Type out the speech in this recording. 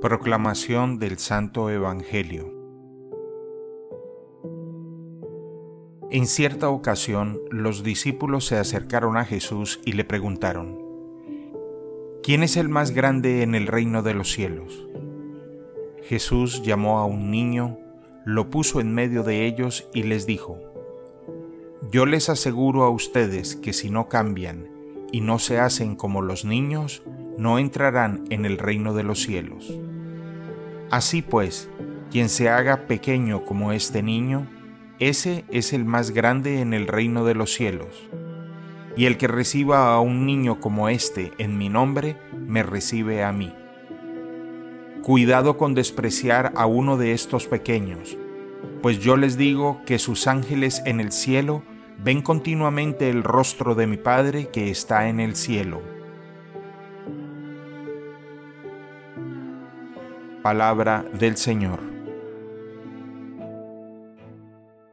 Proclamación del Santo Evangelio En cierta ocasión los discípulos se acercaron a Jesús y le preguntaron, ¿quién es el más grande en el reino de los cielos? Jesús llamó a un niño, lo puso en medio de ellos y les dijo, Yo les aseguro a ustedes que si no cambian y no se hacen como los niños, no entrarán en el reino de los cielos. Así pues, quien se haga pequeño como este niño, ese es el más grande en el reino de los cielos. Y el que reciba a un niño como este en mi nombre, me recibe a mí. Cuidado con despreciar a uno de estos pequeños, pues yo les digo que sus ángeles en el cielo ven continuamente el rostro de mi Padre que está en el cielo. Palabra del Señor.